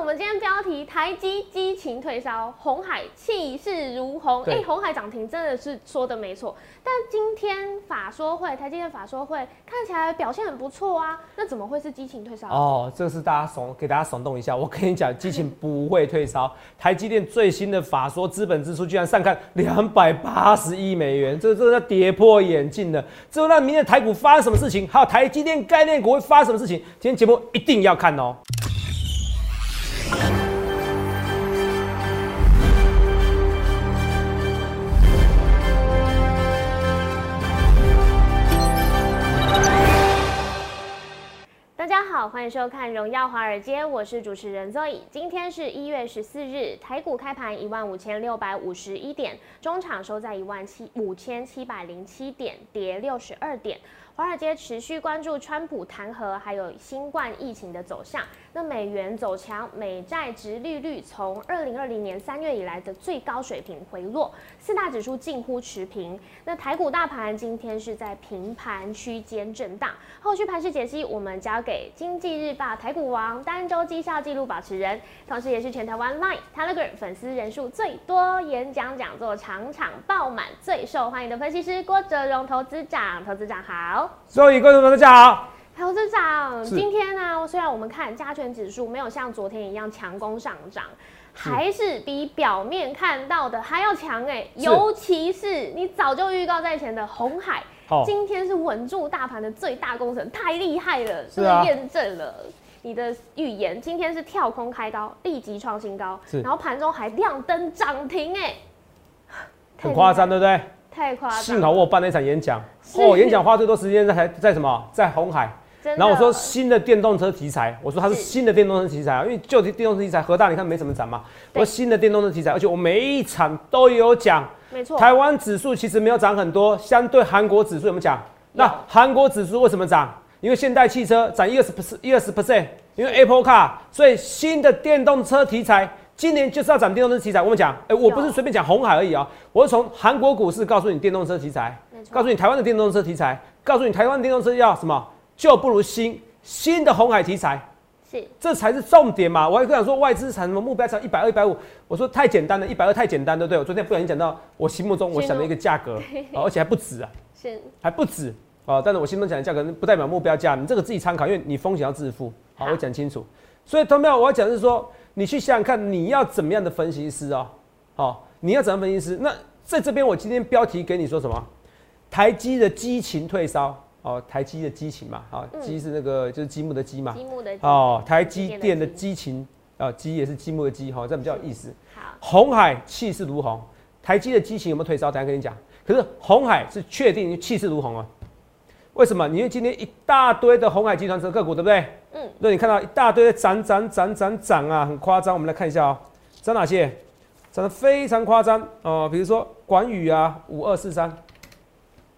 我们今天标题台积激情退烧，红海气势如虹。哎，红海涨停真的是说的没错。但今天法说会，台积电法说会看起来表现很不错啊，那怎么会是激情退烧？哦，这是大家怂给大家耸动一下。我跟你讲，激情不会退烧。台积电最新的法说资本支出居然上看两百八十亿美元，这这要跌破眼镜的。之后那明天台股发生什么事情？还有台积电概念股会发生什么事情？今天节目一定要看哦。欢迎收看《荣耀华尔街》，我是主持人 Zoe。今天是一月十四日，台股开盘一万五千六百五十一点，中场收在一万七五千七百零七点，跌六十二点。华尔街持续关注川普弹劾，还有新冠疫情的走向。那美元走强，美债值利率从二零二零年三月以来的最高水平回落，四大指数近乎持平。那台股大盘今天是在平盘区间震荡。后续盘势解析，我们交给经济日报台股王、单周绩效记录保持人，同时也是全台湾 Line、Telegram 粉丝人数最多、演讲讲座场场爆满、最受欢迎的分析师郭哲荣投资长。投资长好，所有观众朋友大家好。投资长，今天呢，虽然我们看加权指数没有像昨天一样强攻上涨，还是比表面看到的还要强哎。尤其是你早就预告在前的红海，今天是稳住大盘的最大功臣，太厉害了，是验证了你的预言。今天是跳空开高，立即创新高，然后盘中还亮灯涨停哎，很夸张对不对？太夸张。幸好我办了一场演讲，哦，演讲花最多时间在在什么？在红海。然后我说新的电动车题材，我说它是新的电动车题材啊，因为旧的电动车题材核大你看没什么涨嘛。我说新的电动车题材，而且我每一场都有讲。没错。台湾指数其实没有涨很多，相对韩国指数有没有讲？那韩国指数为什么涨？因为现代汽车涨一二十 percent，一二十 percent，因为 Apple Car，所以新的电动车题材今年就是要涨电动车题材。我们讲，哎，我不是随便讲红海而已啊，我是从韩国股市告诉你电动车题材，告诉你台湾的电动车题材，告诉你台湾电动车要什么，就不如新。新的红海题材是，这才是重点嘛！我还跟讲说外资产什么目标才一百二、一百五，我说太简单了，一百二太简单，对不对？我昨天不小心讲到我心目中我想的一个价格，而且还不止啊，是还不止啊！但是我心中讲的价格不代表目标价，你这个自己参考，因为你风险要自负。好，我讲清楚。所以同样我要讲的是说，你去想想看，你要怎么样的分析师哦？好，你要怎样分析师？那在这边我今天标题给你说什么？台积的激情退烧。哦，台积的激情嘛，好，积是那个就是积木的积嘛，积木的哦，台积电的激情啊，积也是积木的积，哈，这比较有意思。好，红海气势如虹，台积的激情有没有退烧？等下跟你讲。可是红海是确定气势如虹啊？为什么？因为今天一大堆的红海集团这个股，对不对？嗯。那你看到一大堆的涨涨涨涨涨啊，很夸张。我们来看一下哦，涨哪些？涨得非常夸张哦，比如说广宇啊，五二四三。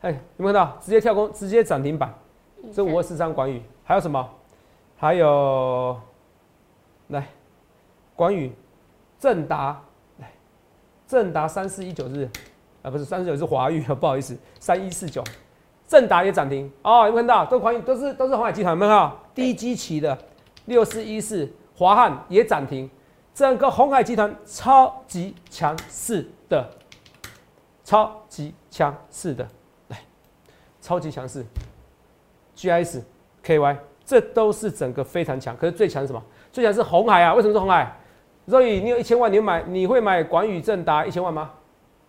哎，有没有看到直接跳空，直接涨停板？这五二四三广宇，还有什么？还有，来，广宇，正达，来，正达三四一九日，啊不是三四九是华宇，不好意思，三一四九，正达也涨停哦，有没有看到？都广宇都是都是红海集团，有没有看到？低基期的六四一四，华汉也涨停，整个红海集团超级强势的，超级强势的。超级强势，G S K Y，这都是整个非常强。可是最强是什么？最强是红海啊！为什么是红海？所以你有一千万，你买你会买广宇正达一千万吗？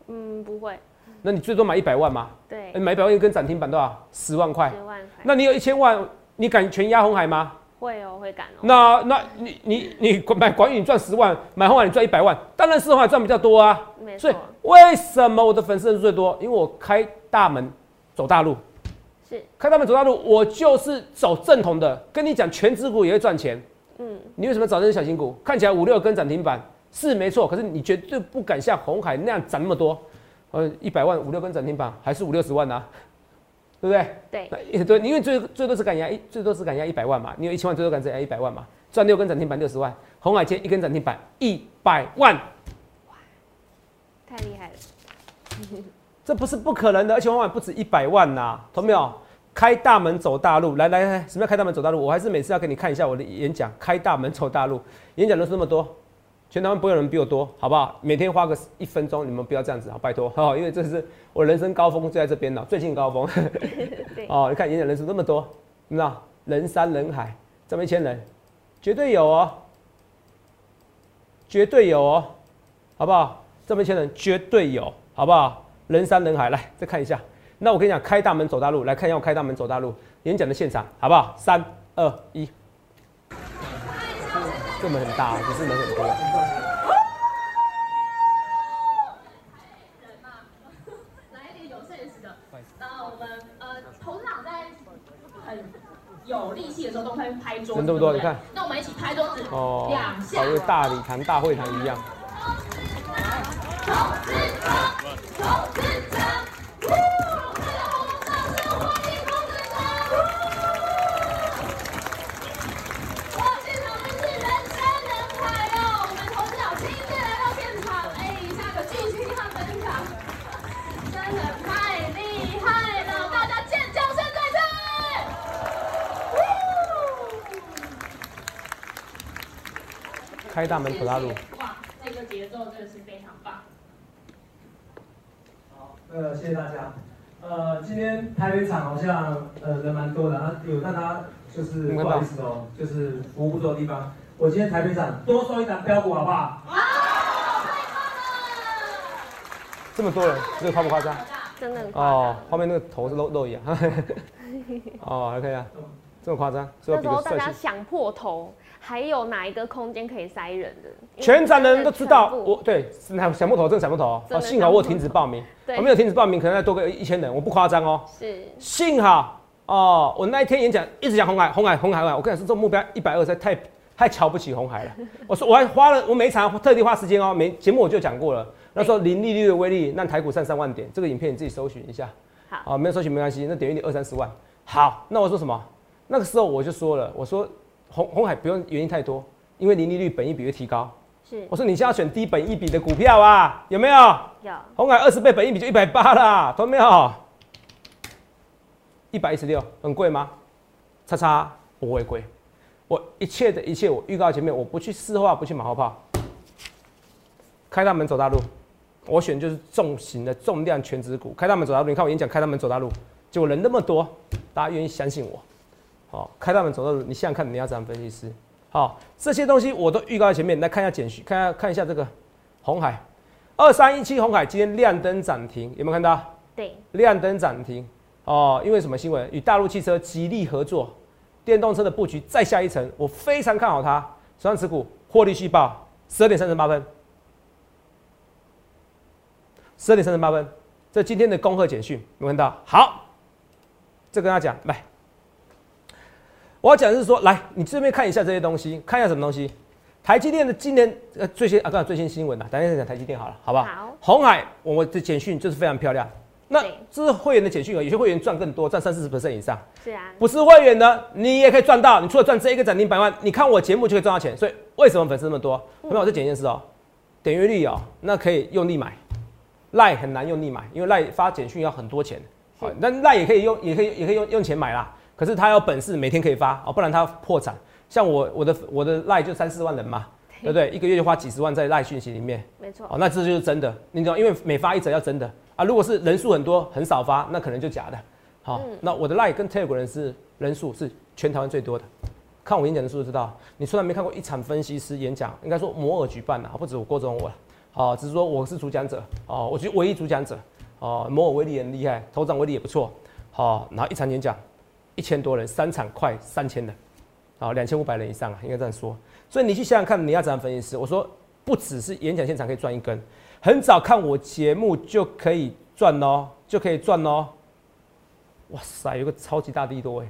嗯，不会。那你最多买一百万吗？对。你买一百万一根涨停板多少？十万块。十万块。那你有一千万，你敢全压红海吗？会哦，会敢哦。那那你你你买广宇赚十万，买红海你赚一百万，当然是红海赚比较多啊。没错。所以为什么我的粉丝人数最多？因为我开大门。走大路，是看他们走大路，我就是走正统的。跟你讲，全指股也会赚钱。嗯，你为什么找这些小型股？看起来五六根涨停板是没错，可是你绝对不敢像红海那样涨那么多。呃，一百万五六根涨停板还是五六十万呐，对不对？对，对，因为最最多是敢压一，最多是敢压一百万嘛。你有一千万，最多敢压一百万嘛，赚六根涨停板六十万。红海接一根涨停板一百万，哇，太厉害了。这不是不可能的，而且往往不止一百万呐，懂没有？开大门走大路，来来来，什么叫开大门走大路？我还是每次要给你看一下我的演讲，开大门走大路，演讲人数那么多，全台湾不会有人比我多，好不好？每天花个一分钟，你们不要这样子，好，拜托，好，因为这是我人生高峰就在这边了，最近高峰。哦，你看演讲人数那么多，你知道人山人海，这么一千人，绝对有哦，绝对有哦，好不好？这么一千人绝对有，好不好？人山人海，来再看一下。那我跟你讲，开大门走大路，来看一下我开大门走大路演讲的现场，好不好？三二一，这门很大，不是人很多。来一点有 sense 的。那我们呃，头长在很有力气的时候都会拍桌子，人多不多？你看。那我们一起拍桌子，哦，两下，好像大礼堂、大会堂一样。开大门普拉路。哇，这个节奏真的是非常棒。好，呃，谢谢大家。呃，今天台北场好像呃人蛮多的啊，有大家就是不好意思哦，就是服务不足的地方。我今天台北场多收一档标股好不好？好，太这么多人，这个夸不夸张？真的。哦，后面那个头是露露一样。哦，还可以啊，这么夸张？那时候大家想破头。还有哪一个空间可以塞人的？全场的人都知道，我对想想不头，真的想不头哦。幸好我停止报名，我没有停止报名，可能再多个一千人，我不夸张哦。是，幸好哦，我那一天演讲一直讲红海，红海，红海，红海。我跟你说，这目标一百二，太太瞧不起红海了。我说我还花了，我每一场特地花时间哦，每节目我就讲过了。那时候零利率的威力，让台股上三万点，这个影片你自己搜寻一下。好，啊，没有搜寻没关系，那点阅率二三十万。好，那我说什么？那个时候我就说了，我说。红红海不用原因太多，因为零利率本益比会提高。是，我说你现在选低本益比的股票啊，有没有？有。红海二十倍本益比就一百八啦，懂没有？一百一十六，很贵吗？叉叉不会贵，我一切的一切我预告前面，我不去私话，不去马后炮，开大门走大路，我选就是重型的重量全值股，开大门走大路。你看我演讲开大门走大路，结果人那么多，大家愿意相信我。好，开大门走到你想想看，你要怎样分析师？好，这些东西我都预告在前面，来看一下简讯，看下看一下这个红海二三一七红海今天亮灯涨停，有没有看到？对，亮灯涨停哦，因为什么新闻？与大陆汽车极力合作，电动车的布局再下一层，我非常看好它。手上持股获利续报，十二点三十八分，十二点三十八分，这今天的恭贺简讯，有看到？好，这跟他讲来。我要讲的是说，来，你这边看一下这些东西，看一下什么东西。台积电的今年呃最新啊，刚才最新新闻呐，等一下讲台积电好了，好不好？好。红海，我的简讯就是非常漂亮。那这是会员的简讯有些会员赚更多，赚三四十 percent 以上。是啊。不是会员的，你也可以赚到。你除了赚这一个涨停百万，你看我节目就可以赚到钱。所以为什么粉丝那么多？有没有？再讲一件事哦，点阅率哦，那可以用力买。赖很难用力买，因为赖发简讯要很多钱。好，那赖也可以用，也可以也可以用用钱买啦。可是他有本事每天可以发哦，不然他破产。像我我的我的赖就三四万人嘛，对不对？一个月就花几十万在赖讯息里面，没错。哦，那这就是真的，你知道，因为每发一则要真的啊。如果是人数很多很少发，那可能就假的。好，那我的赖跟 Telegram 人是人数是全台湾最多的。看我演讲的数就知道，你从来没看过一场分析师演讲，应该说摩尔举办的，不止我郭总我，好，只是说我是主讲者哦，我觉得唯一主讲者哦，摩尔威力很厉害，头长威力也不错，好，然后一场演讲。一千多人，三场快三千人，啊，两千五百人以上啊，应该这样说。所以你去想想看，你要怎样分析师？我说不只是演讲现场可以赚一根，很早看我节目就可以赚哦，就可以赚哦。哇塞，有个超级大力多哎，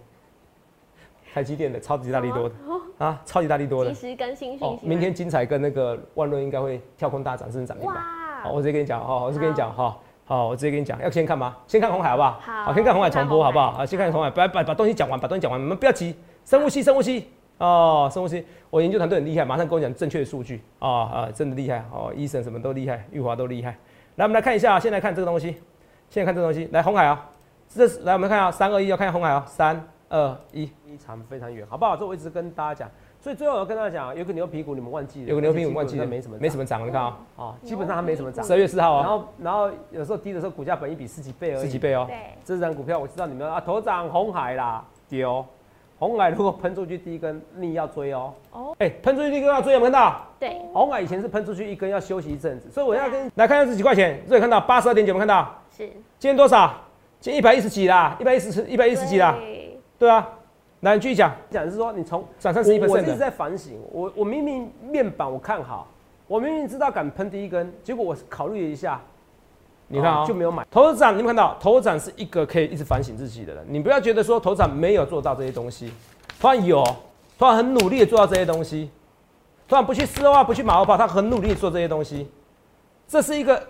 台积电的超级大力多的啊，超级大力多的。及时更新讯息。明天精彩跟那个万润应该会跳空大涨，甚至涨停板。好，我直接跟你讲哈，我直接跟你讲哈。好，我直接跟你讲，要先看吗？先看红海好不好？好，先看红海重播好不好？好，先看红海，把把把东西讲完，把东西讲完，你们不要急，深呼吸，深呼吸。哦，深呼吸。我研究团队很厉害，马上跟我讲正确的数据。啊啊，真的厉害。哦，医生什么都厉害，玉华都厉害。来，我们来看一下，先来看这个东西，现在看这个东西。来，红海啊，这是来我们看啊，三二一要看红海哦，三二一，非常非常远，好不好？这我一直跟大家讲，所以最后我要跟大家讲，有个牛皮股你们忘记了，有个牛皮股忘记了，没什么没什么涨，你看啊，哦，基本上它没什么涨。十二月四号哦，然后然后有时候低的时候股价本一比十几倍而已，十几倍哦。对，这张股票我知道你们啊，头涨红海啦，丢。红海如果喷出去第一根，你要追哦。哦，哎，喷出去第一根要追，有没有看到？对，红海以前是喷出去一根要休息一阵子，所以我要跟来看下这几块钱，这里看到八十二点九，有没有看到？是。今天多少？今天一百一十几啦，一百一十一百一十几啦。对啊，来继续讲，讲是说你从涨三十一我一直在反省，我我明明面板我看好，我明明知道敢喷第一根，结果我考虑了一下。你看啊，就没有买。头涨，你们看到头涨是一个可以一直反省自己的人。你不要觉得说头涨没有做到这些东西，突然有，突然很努力的做到这些东西，突然不去丝袜，不去马后炮，他很努力的做这些东西。这是一个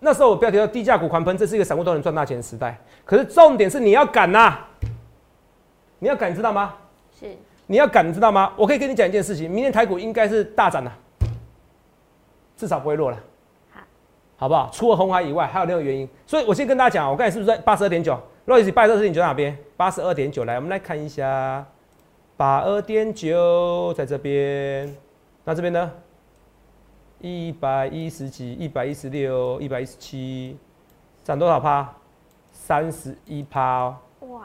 那时候我标题叫低价股狂喷，这是一个散户都能赚大钱的时代。可是重点是你要敢呐，你要敢，知道吗？是。你要敢，知道吗？我可以跟你讲一件事情，明天台股应该是大涨的，至少不会落了。好不好？除了红海以外，还有另一个原因。所以我先跟大家讲，我刚才是不是在八十二点九？若你是八十二点九在哪边？八十二点九，来，我们来看一下，八二点九在这边。那这边呢？一百一十几，一百一十六，一百一十七，涨多少趴？三十一趴哦。哇！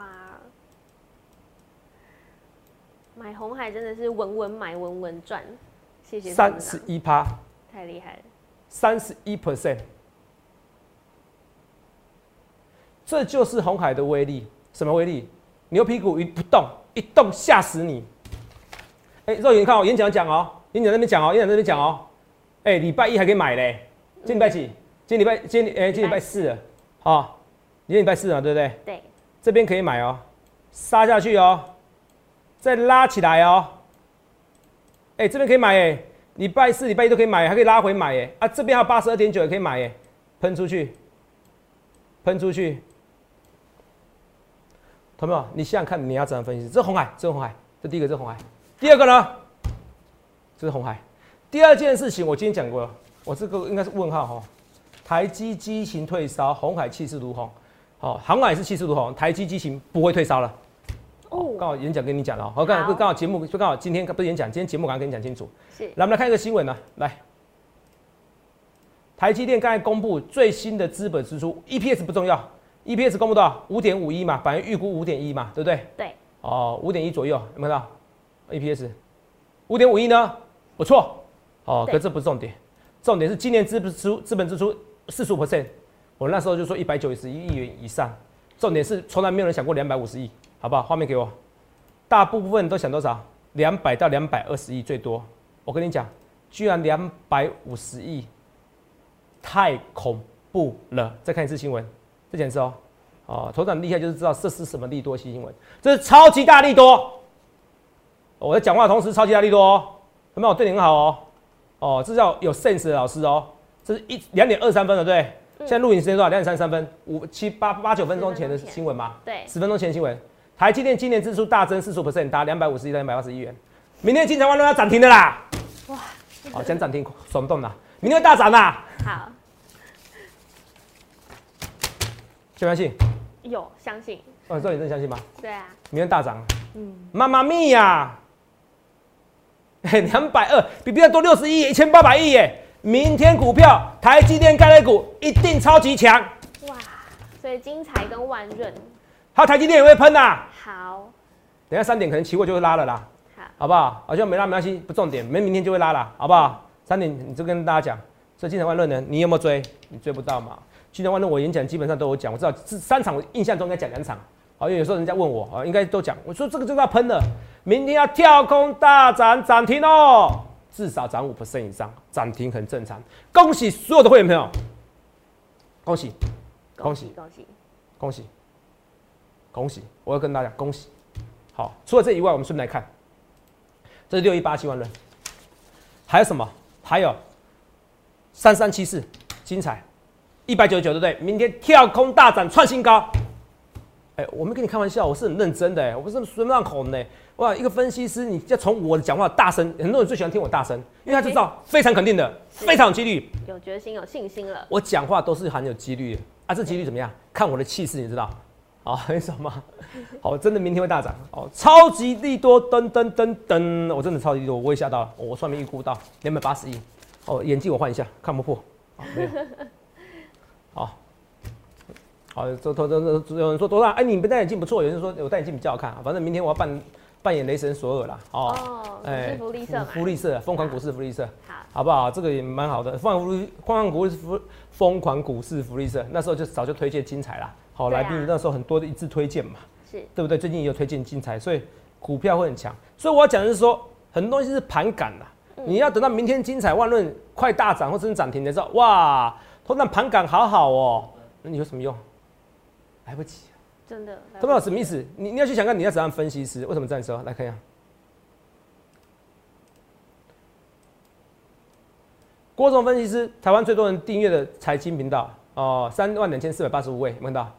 买红海真的是稳稳买，稳稳赚。谢谢。三十一趴，太厉害了。三十一 percent，这就是红海的威力。什么威力？牛皮股一不动，一动吓死你！哎，肉眼你看我演讲讲哦，演讲那边讲哦，演讲那边讲哦。哎，礼拜一还可以买嘞，今礼拜几？今礼拜今哎今礼拜四了，好，今礼拜四啊，对不对？对。这边可以买哦，杀下去哦，再拉起来哦。哎，这边可以买哎。礼拜四、礼拜一都可以买，还可以拉回买耶！啊，这边还有八十二点九也可以买耶，喷出去，喷出去，同没有？你想想看，你要怎样分析？这是红海，这是红海，这第一个是红海，第二个呢？这是红海。第二件事情我今天讲过了，我这个应该是问号哈。台积激情退烧，红海气势如虹。好，红海是气势如虹，台积激情不会退烧了。刚好演讲跟你讲了，好，刚好刚好节目就刚好今天不是演讲，今天节目刚刚跟你讲清楚。是，来我们来看一个新闻呢，来，台积电刚才公布最新的资本支出，EPS 不重要，EPS 公布多少？五点五一嘛，反正预估五点一嘛，对不对？对。哦，五点一左右，有没有看到？EPS 五点五一呢？不错。哦，可这不是重点，重点是今年资本支出资本支出四十五 percent，我那时候就说一百九十一亿元以上，重点是从来没有人想过两百五十亿。好不好？画面给我。大部分都想多少？两百到两百二十亿最多。我跟你讲，居然两百五十亿，太恐怖了！再看一次新闻，再讲一次哦。哦，头长厉害就是知道这是什么利多新闻，这是超级大利多。我在讲话的同时，超级大利多哦，有没有？对你很好哦。哦，这叫有 sense 的老师哦。这是一两点二三分了，对。现在录影时间多少？两点三十三分，五七八八九分钟前的新闻吗？对，十分钟前新闻。台积电今年支出大增四十 percent，达两百五十亿到两百八十亿元。明天金城万都要涨停的啦！哇，好，先涨停，耸动啦！明天会大涨啦！好，相不相信？有相信。哦，这你真相信吗？对啊。明天大涨。嗯。妈妈咪呀！嘿，两百二，比别人多六十亿，一千八百亿耶！明天股票，台积电概念股一定超级强。哇，所以精彩跟万润。它台积电也会喷呐。好，等下三点可能期货就会拉了啦。好，好不好？好像没拉没关系，不重点，没明天就会拉了，好不好？三点你就跟大家讲，所以金城万论呢，你有没有追？你追不到嘛？金城万论我演讲基本上都有讲，我知道这三场我印象中应该讲两场。好，因为有时候人家问我啊，应该都讲。我说这个就要喷了，明天要跳空大涨涨停哦，至少涨五 percent 以上，涨停很正常。恭喜所有的会员朋友，恭喜，恭喜，恭喜，恭喜。恭喜！我要跟大家恭喜。好，除了这以外，我们顺便来看，这是六一八七万人，还有什么？还有三三七四，精彩，一百九十九，对不对？明天跳空大涨，创新高。哎，我没跟你开玩笑，我是很认真的，哎，我不是随便乱哄的。哇，一个分析师，你要从我的讲话大声，很多人最喜欢听我大声，因为他就知道非常肯定的，非常有几率，有决心、有信心了。我讲话都是很有几率的啊，这几率怎么样？看我的气势，你知道。好，很爽吗？好，真的明天会大涨哦，超级利多，噔噔噔噔，我真的超级利多，我也吓到了，我算命预估到两百八十亿。哦，眼镜我换一下，看不破。没有。好，好，这、这、这、这有人说多大？哎，你戴眼镜不错。有人说我戴眼镜比较好看。反正明天我要扮扮演雷神索尔啦。哦，哎，福利社福利社，疯狂股市福利社。好，好不好？这个也蛮好的。疯狂福疯狂股市福疯狂股市福利社，那时候就早就推荐精彩啦。好，来宾那时候很多的一致推荐嘛，是对不对？最近也有推荐精彩，所以股票会很强。所以我要讲的是说，很多东西是盘感啦。你要等到明天精彩万论快大涨或者涨停的时候，哇，头那盘感好好哦，那你有什么用？来不及，真的。懂不懂什么意思？你你要去想看你要怎样分析师为什么这样说？来看一下，郭总分析师，台湾最多人订阅的财经频道哦，三万两千四百八十五位，看到？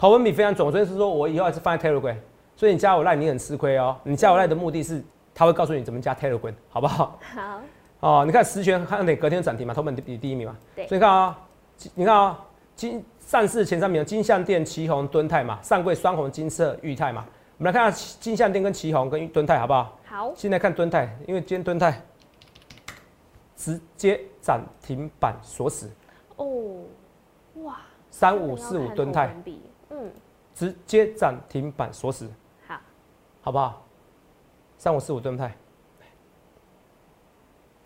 头文笔非常准。所以是说我以后还是放在 Telegram，所以你加我赖你很吃亏哦。你加我赖的目的是。他会告诉你怎么加 Telegram，好不好？好。哦，你看十权看哪隔天涨停嘛，头本比第一名嘛。对。所以看啊，你看啊，金上市前三名金象店、旗宏、敦泰嘛，上柜双红、金色、裕泰嘛。我们来看下金象店跟旗宏跟敦泰好不好？好。现在看敦泰，因为今天敦泰直接涨停板锁死。哦，哇。三五四五敦泰，嗯，直接涨停板锁死。好，好不好？三五四五盾泰，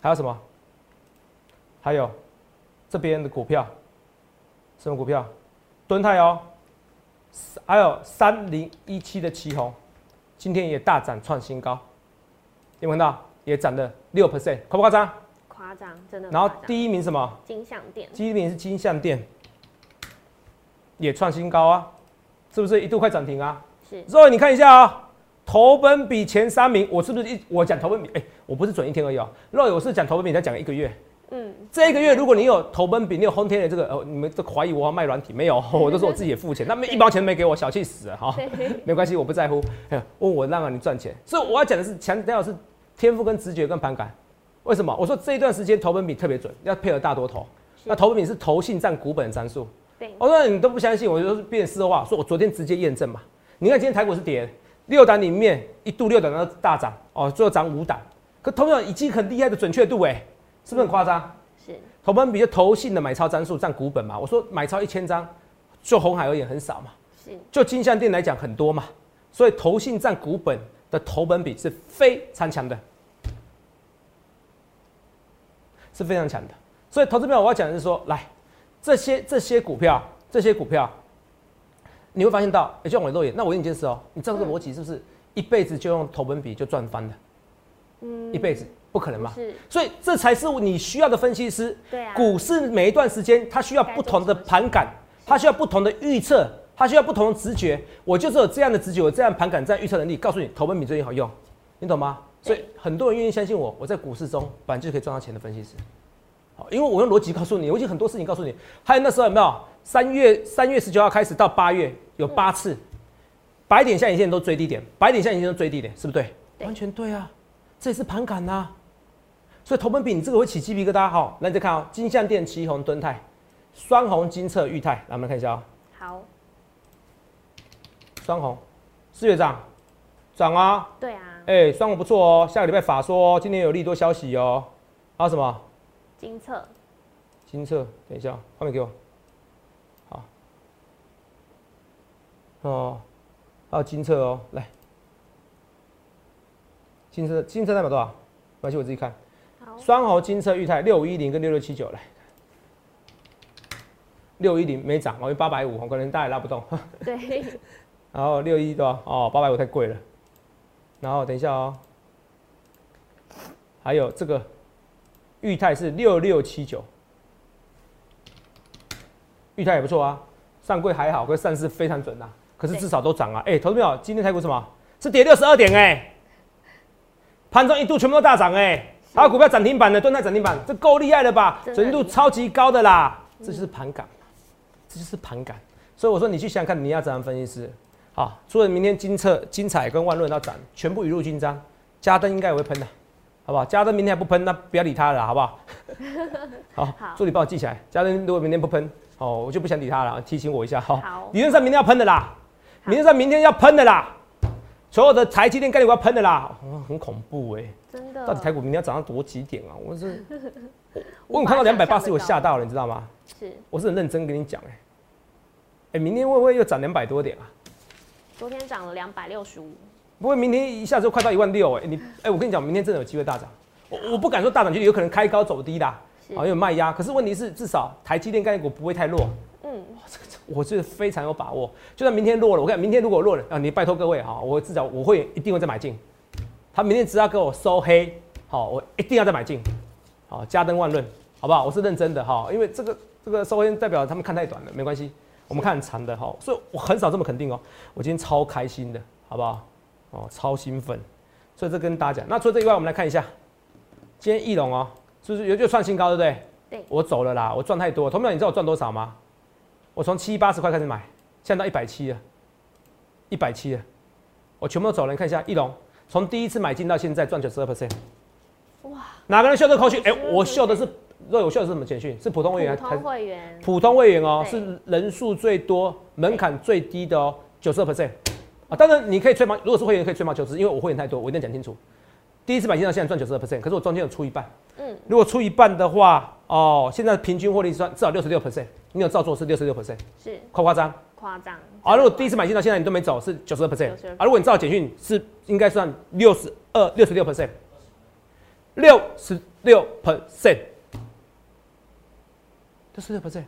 还有什么？还有这边的股票，什么股票？盾泰哦，还有三零一七的旗红，今天也大涨创新高，有看到？也涨了六 percent，夸不夸张？夸张，真的。然后第一名什么？金象店。第一名是金象店，也创新高啊，是不是一度快涨停啊？是。所以你看一下啊。投本比前三名，我是不是一我讲投本比？哎，我不是准一天而已哦。若我是讲投本比，再讲一个月。嗯，这一个月如果你有投本比，你有轰天的这个，呃，你们都怀疑我要卖软体，没有，我都说我自己也付钱，那么一毛钱没给我，小气死了哈。没关系，我不在乎。哎，问我让你赚钱，所以我要讲的是强调是天赋跟直觉跟盘感。为什么？我说这一段时间投本比特别准，要配合大多头。那投本比是投信占股本的战术。对，我说你都不相信，我就是变事后话，说我昨天直接验证嘛。你看今天台股是跌。六档里面一度六档都大涨哦，最后涨五档，可同样已经很厉害的准确度哎，是不是很夸张？是。投本比较投信的买超张数占股本嘛？我说买超一千张，就红海而言很少嘛。是。就金相店来讲很多嘛，所以投信占股本的投本比是非常强的，是非常强的。所以投资票我要讲的是说，来这些这些股票，这些股票。你会发现到，哎，就像我的肉眼，那我问你一件事哦，你知道这个逻辑是不是一辈子就用投本比就赚翻的？嗯，一辈子不可能嘛。是，所以这才是你需要的分析师。对啊。股市每一段时间，它需要不同的盘感，它需要不同的预测，它需要不同的直觉。我就是有这样的直觉，有这样盘感，这样预测能力，告诉你投本比最近好用，你懂吗？所以很多人愿意相信我，我在股市中本来就可以赚到钱的分析师。好，因为我用逻辑告诉你，我已经很多事情告诉你。还有那时候有没有？三月三月十九号开始到八月。有八次，白点下影线都追低点，白点下影线都追低点，是不是对？完全对啊，这也是盘感呐。所以头本比你这个会起鸡皮疙瘩哈。那，你再看哦，金相电、旗红、敦泰、双红、金策、裕泰，来我们看一下哦。好。双红，四月涨，涨啊。对啊。哎，双红不错哦，下个礼拜法说今天有利多消息哦。还有什么？金策。金策，等一下，画面给我。好哦，还有金策哦，来，金策金策代表多少？关系我自己看。双猴金策裕泰六五一零跟六六七九来，六一零没涨，我为八百五，我可能大也拉不动。对。然后六一对吧？哦，八百五太贵了。然后等一下哦，还有这个裕泰是六六七九，裕泰也不错啊，上柜还好，可是上市非常准呐。可是至少都涨啊！哎，投资友，今天台股什么？是跌六十二点哎，盘中一度全部都大涨哎，还有股票涨停板的，蹲在涨停板，这够厉害了吧？准确度超级高的啦，这就是盘感这就是盘感。所以我说你去想想看，你要怎样分析师？好，除了明天金策、精彩跟万润要涨，全部雨露均沾，加登应该也会喷的，好不好？嘉登明天还不喷，那不要理他了，好不 好？好，助理帮我记起来，嘉登如果明天不喷，哦，我就不想理他了，提醒我一下，好，理论上明天要喷的啦。明天上明天要喷的啦，所有的台积电概念股要喷的啦，哦，很恐怖哎、真的。到底台股明天要涨到多几点啊？我是 我有看到两百八十，我吓到了，你知道吗？是我是很认真跟你讲哎、哎、明天会不会又涨两百多点啊？昨天涨了两百六十五，不会明天一下就快到一万六哎，你哎、我跟你讲，明天真的有机会大涨。我我不敢说大涨，就有可能开高走低的，啊，是有卖压。可是问题是，至少台积电概念股不会太弱，嗯，我是非常有把握。就算明天弱了，我看明天如果弱了啊，你拜托各位哈，我至少我会一定会再买进。他明天只要给我收黑，好，我一定要再买进，好，加登万润，好不好？我是认真的哈，因为这个这个收黑代表他们看太短了，没关系，我们看很长的哈，所以我很少这么肯定哦。我今天超开心的，好不好？哦，超兴奋，所以这跟大家讲。那除了这以外，我们来看一下，今天翼龙哦，是不是又又创新高，对不对？对我走了啦，我赚太多。同学们，你知道我赚多少吗？我从七八十块开始买，现在到一百七了，一百七了，我全部都走了。你看一下翼龙，从第一次买进到现在赚九十二 percent。哇，哪个人秀这口讯？哎、92%我秀的是，若我秀的是什么简讯？是普通会员普还是通会员普通会员哦，是人数最多、门槛最低的哦，九十二 percent 啊。当然你可以吹毛，如果是会员可以吹毛求疵，因为我会员太多，我一定要讲清楚。第一次买进到现在赚九十二 percent，可是我中间有出一半。嗯，如果出一半的话，哦，现在平均获利算至少六十六 percent，你有照做是六十六 percent，是夸不夸张？夸张啊，如果第一次买进到现在你都没走，是九十二 percent 92%啊。如果你照简讯是应该算六十二、六十六 percent，六十六 percent，六十六 percent，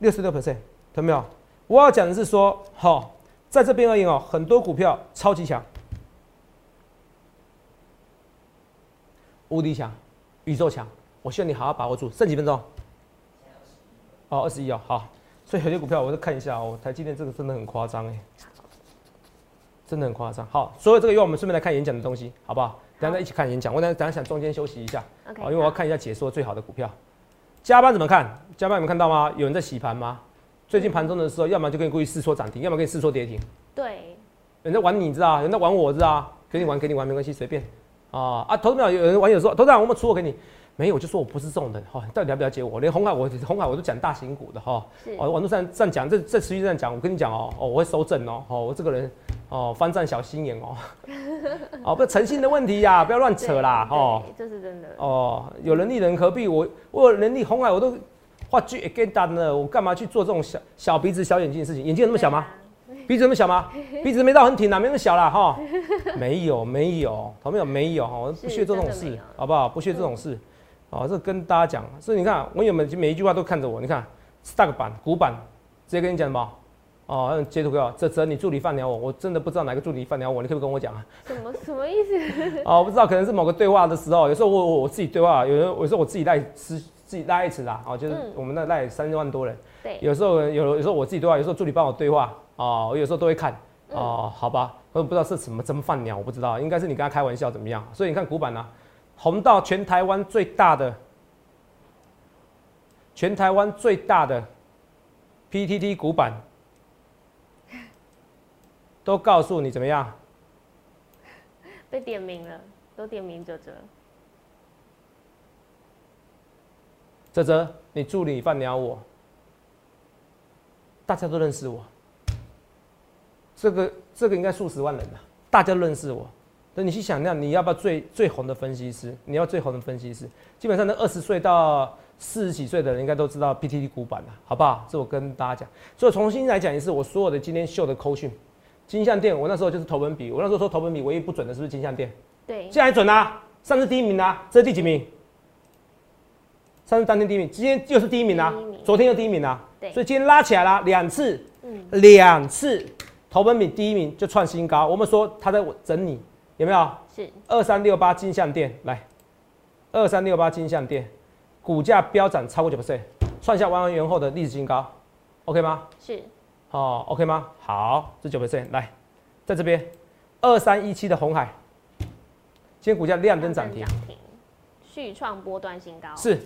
六十六 percent，懂没有？我要讲的是说，好、在这边而言哦，很多股票超级强，无敌强，宇宙强，我希望你好好把握住，剩几分钟？哦，二十一哦，好。所以有些股票我再看一下哦，台积电这个真的很夸张哎，真的很夸张。好，所有这个以外，我们顺便来看演讲的东西，好不好？等一下再一起看演讲。我等一下等下想中间休息一下，OK，哦，因为我要看一下解说最好的股票。加班怎么看？加班有没有看到吗？有人在洗盘吗？最近盘中的时候，要么就跟你故意试错涨停，要么跟你试错跌停。对，人家玩你，你知道？有人家玩我，知道？给你玩，给你玩，没关系，随便。啊啊！头秒有人网友说，头长我们出货给你，没有，我就说我不是这种人。哈、到底了不了解我？连红海我红海我都讲大型股的哈。是哦，网络上这样讲，这这持续这样讲，我跟你讲哦，哦，我会收正哦，哦，我这个人哦，翻战小心眼哦，哦，不是诚信的问题呀、不要乱扯啦，对哦，这是真的。哦，有能力人何必我我有能力，红海我都话剧 again 单了，我干嘛去做这种小小鼻子小眼睛的事情？眼睛有那么小吗？鼻子那么小吗？鼻子没到很挺啊，没那么小啦哈。没有没有，同没有没有哈，我不屑做这种事好不好？不屑这种事。哦，这跟大家讲，所以你看，网友们每一句话都看着我，你看 stack 板、古板，直接跟你讲什么？哦，截图给我，这这你助理放鸟我，我真的不知道哪个助理放鸟我，你可不可以跟我讲啊？什么什么意思？哦，我不知道，可能是某个对话的时候，有时候我我我自己对话，有人有时候我自己在私自己拉一次啦，哦，就是嗯。我们那赖三万多人，对，有时候有有时候我自己对话，有时候助理帮我对话，哦，我有时候都会看，哦，好吧，我不知道是什么怎么放鸟，我不知道，应该是你跟他开玩笑怎么样，所以你看古板呢、红到全台湾最大的，全台湾最大的 PTT 古板，都告诉你怎么样。被点名了，都点名哲哲。泽泽，你助理放鸟我，大家都认识我，这个这个应该数十万人了，大家都认识我。那你去想想，你要不要最最红的分析师？你要最红的分析师，基本上那二十岁到四十几岁的人应该都知道 PTT 股板了，好不好？这我跟大家讲。所以重新来讲一次，我所有的今天秀的扣讯，金项店，我那时候就是投本比，我那时候说投本比唯一不准的是不是金项店？对，现在还准啊，上次第一名啊，这是第几名？上次当天第一名，今天又是第一名啊名，昨天又第一名啊，对所以今天拉起来了两次，嗯，两次投本比第一名就创新高。我们说他在整你，有没有？是二三六八金项店来，二三六八金项店，股价飙涨超过九 percent，创下完完元后的历史新高，OK 吗？是，哦，OK 吗？好，这九 percent 来，在这边二三一七的红海，今天股价亮灯涨，停，续创波段新高。是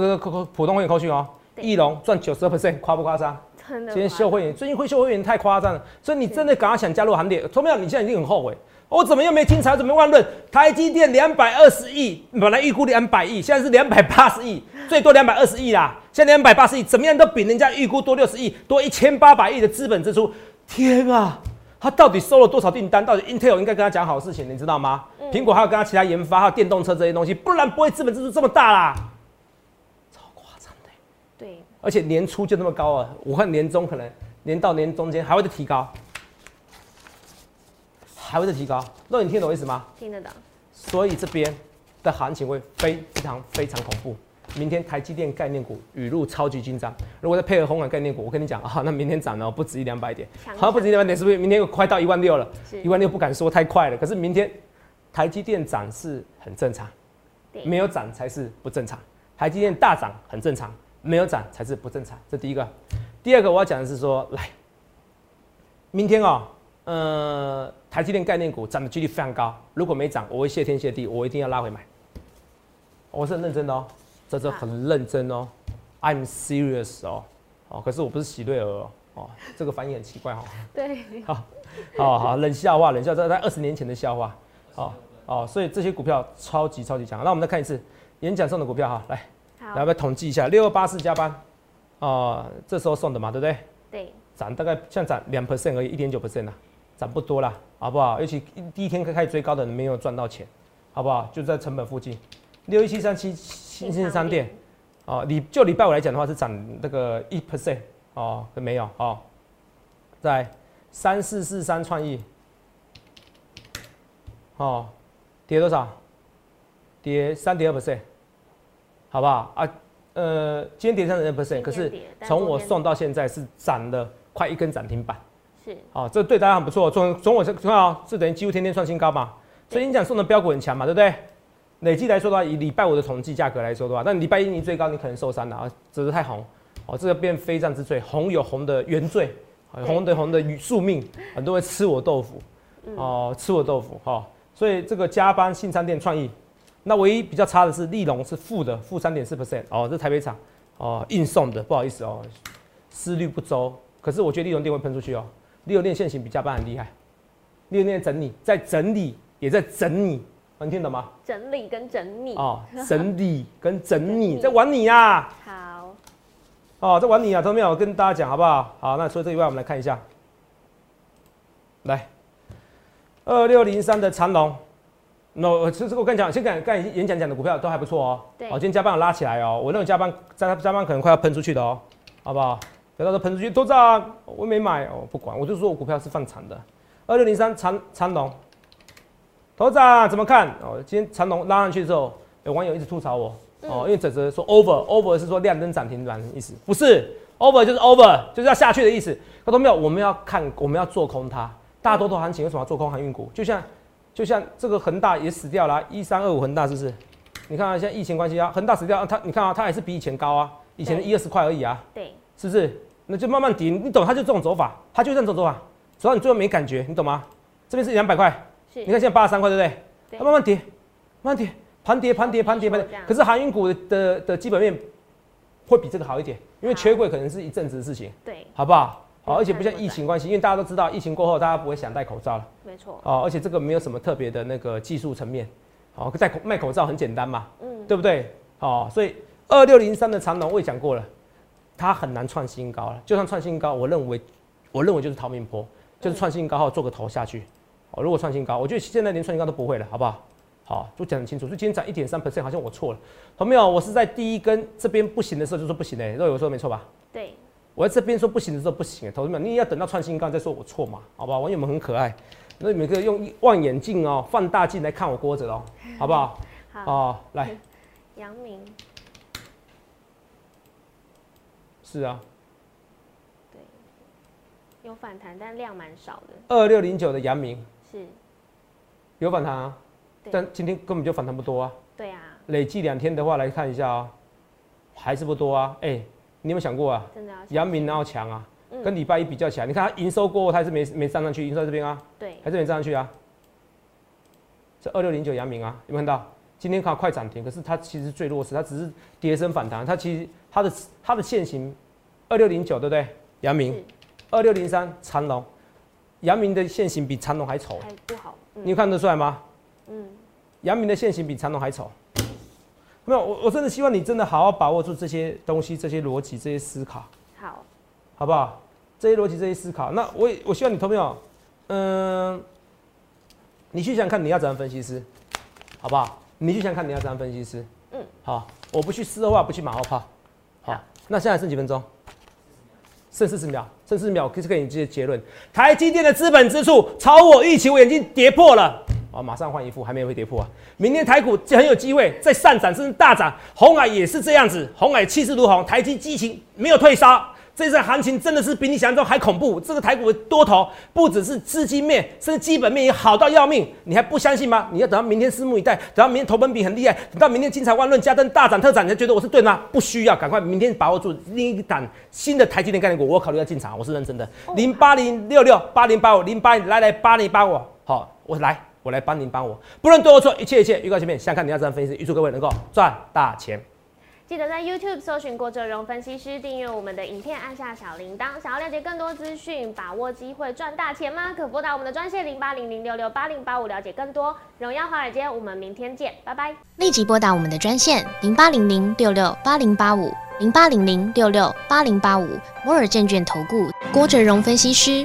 这个扣扣普通会员扣去哦，对翼龙赚九十二 percent，夸不夸张？真的。今天秀会员，最近会秀会员太夸张了，所以你真的赶快想加入行列。聪明，你现在一定很后悔，我怎么又没精彩，怎么乱论？台积电两百二十亿，本来预估两百亿，现在是两百八十亿，最多两百二十亿啦。现在两百八十亿，怎么样都比人家预估多六十亿，多一千八百亿的资本支出。天啊，他到底收了多少订单？到底 Intel 应该跟他讲好事情，你知道吗？苹果还有跟他其他研发，还有电动车这些东西，不然不会资本支出这么大啦。对，而且年初就那么高啊，我看年中可能年到年中间还会再提高，还会再提高。那你听懂我意思吗？听得懂。所以这边的行情会非常非常恐怖。明天台积电概念股雨露超级紧张，如果再配合红海概念股，我跟你讲啊，那明天涨了不止一两百点，好像不止一两百点，是不是？明天又快到一万六了，一万六不敢说太快了，可是明天台积电涨是很正常，没有涨才是不正常。台积电大涨很正常，没有涨才是不正常。这第一个，第二个我要讲的是说，来，明天啊，呃，台积电概念股涨的几率非常高，如果没涨，我会谢天谢地，我一定要拉回买，我是很认真的哦。这这很认真哦，I'm serious 哦，哦，可是我不是喜瑞儿哦，哦，这个反应很奇怪哦。对，好，好好冷笑话，冷笑这在二十年前的笑话，哦哦，所以这些股票超级超级强。那我们再看一次演讲上的股票哈，来，来我们统计一下，六二八四加班，啊，这时候送的嘛，对不对？对，涨大概像涨两 percent 而已，一点九 percent 啦，涨不多啦，好不好？尤其第一天开始追高的人没有赚到钱，好不好？就在成本附近。六一七三七新兴商店，哦，礼就礼拜五来讲的话是涨那个一 percent 哦，没有哦，在三四四三创意，哦，跌多少？跌三点二 percent，好不好？啊？呃，今天跌三点二 percent，可是从我送到现在是涨了快一根涨停板，是，哦，这对大家很不错。从从我这看啊，是等于几乎天天创新高嘛，所以你讲送的标股很强嘛，对不对？累计来说的话，以礼拜五的统计价格来说的话，那礼拜一你最高你可能受伤了啊，只是太红。哦，这个变非战之罪，红有红的原罪，红的红的宿命，很多人吃我豆腐。哦，吃我豆腐哈，所以这个加班新餐店创意，那唯一比较差的是利隆是负的，负三点四 percent 哦，这台北厂哦运送的，不好意思哦，思虑不周，可是我觉得利隆电会喷出去哦，利隆店现行比加班很厉害，利隆店整理在整理也在整理。能听懂吗？整理跟整理哦，整理跟整理 在玩你呀。好，哦，在玩你啊，都没有跟大家讲好不好？好，那除了这以外，我们来看一下，来，二六零三的长龙，那其实我跟你讲，先看看演讲讲的股票都还不错哦。对，哦，今天加班有拉起来哦，我认为加班加加班可能快要喷出去的哦，好不好？不要到时候喷出去，都涨，我没买哦，不管，我就说我股票是放长的，二六零三长长龙。头子怎么看？哦，今天长龙拉上去之后，有网友一直吐槽我哦，因为泽泽说 over over 是说亮灯涨停板的意思，不是 over 就是 over 就是要下去的意思。他说没有，我们要看我们要做空它。大多头行情为什么要做空航运股？就像就像这个恒大也死掉了，一三二五恒大是不是？你看啊，现在疫情关系啊，恒大死掉，它你看啊，它还是比以前高啊，以前的一二十块而已啊，对，是不是？那就慢慢跌，你懂？它就这种走法，它就这种走走法，走到你最后没感觉，你懂吗？这边是两百块。你看现在八十三块，对不对？它慢慢跌，慢慢跌，盘跌盘跌盘跌盘跌。可是航运股的的基本面会比这个好一点，因为缺柜可能是一阵子的事情，对，好不好？好，而且不像疫情关系，因为大家都知道疫情过后大家不会想戴口罩了，没错。哦，而且这个没有什么特别的那个技术层面，好，戴口卖口罩很简单嘛，嗯，对不对？哦，所以二六零三的长龙我也讲过了，它很难创新高了，就算创新高，我认为我认为就是逃命坡，就是创新高后做个头下去。哦，如果创新高，我觉得现在连创新高都不会了，好不好？好，就讲很清楚。所以今天涨一点三 percent，好像我错了，同没有？我是在第一根这边不行的时候就说不行嘞，肉友说没错吧？对。我在这边说不行的时候不行，同志们，你也要等到创新高再说我错嘛？好不好？网友们很可爱，那你们可以用望远镜哦，放大镜来看我锅子哦，好不好？好。哦，来。杨明。是啊。对。有反弹，但量蛮少的。二六零九的杨明。是，有反弹啊，但今天根本就反弹不多啊。对啊，累计两天的话来看一下啊，还是不多啊。哎，你有没有想过啊？真的啊，阳明然后强啊，跟礼拜一比较起来，你看它营收过后，它还是没没上上去，营收在这边啊，对，还是没上上去啊。这二六零九阳明啊，有没有看到？今天看快涨停，可是它其实最弱势，它只是跌升反弹，它其实它的它的线型二六零九对不对？阳明二六零三长隆。阳明的线型比长隆还丑，还不好，你看得出来吗？嗯，阳明的线型比长隆还丑。没有，我我真的希望你真的好好把握住这些东西、这些逻辑、这些思考。好，好不好？这些逻辑、这些思考，那我也我希望你投票，嗯，你去想看你要怎样分析师，好不好？你去想看你要怎样分析师。嗯，好，我不去私的话，不去马后炮。好，那现在剩几分钟？剩四十秒，剩四十秒，可以给你这些结论。台积电的资本支出超我预期，我眼睛跌破了。啊，马上换一副，还没有会跌破啊。明天台股就很有机会再上涨，甚至大涨。红海也是这样子，红海气势如虹，台积激情没有退烧。这次行情真的是比你想象中还恐怖。这个台股的多头不只是资金面，甚至基本面也好到要命。你还不相信吗？你要等到明天拭目以待，等到明天投本比很厉害，等到明天精彩万论加登大涨特涨，你才觉得我是对吗？不需要，赶快明天把握住另一档新的台积电概念股，我考虑要进场，我是认真的。零八零六六八零八五零八来来八零八五，好，我来我来帮您帮我，不论对或错，一切一切预告前面，想看你要怎样分析，预祝各位能够赚大钱。记得在 YouTube 搜寻郭哲荣分析师，订阅我们的影片，按下小铃铛。想要了解更多资讯，把握机会赚大钱吗？可拨打我们的专线零八零零六六八零八五，了解更多。荣耀华尔街，我们明天见，拜拜。立即拨打我们的专线零八零零六六八零八五零八零零六六八零八五摩尔证券投顾郭哲荣分析师。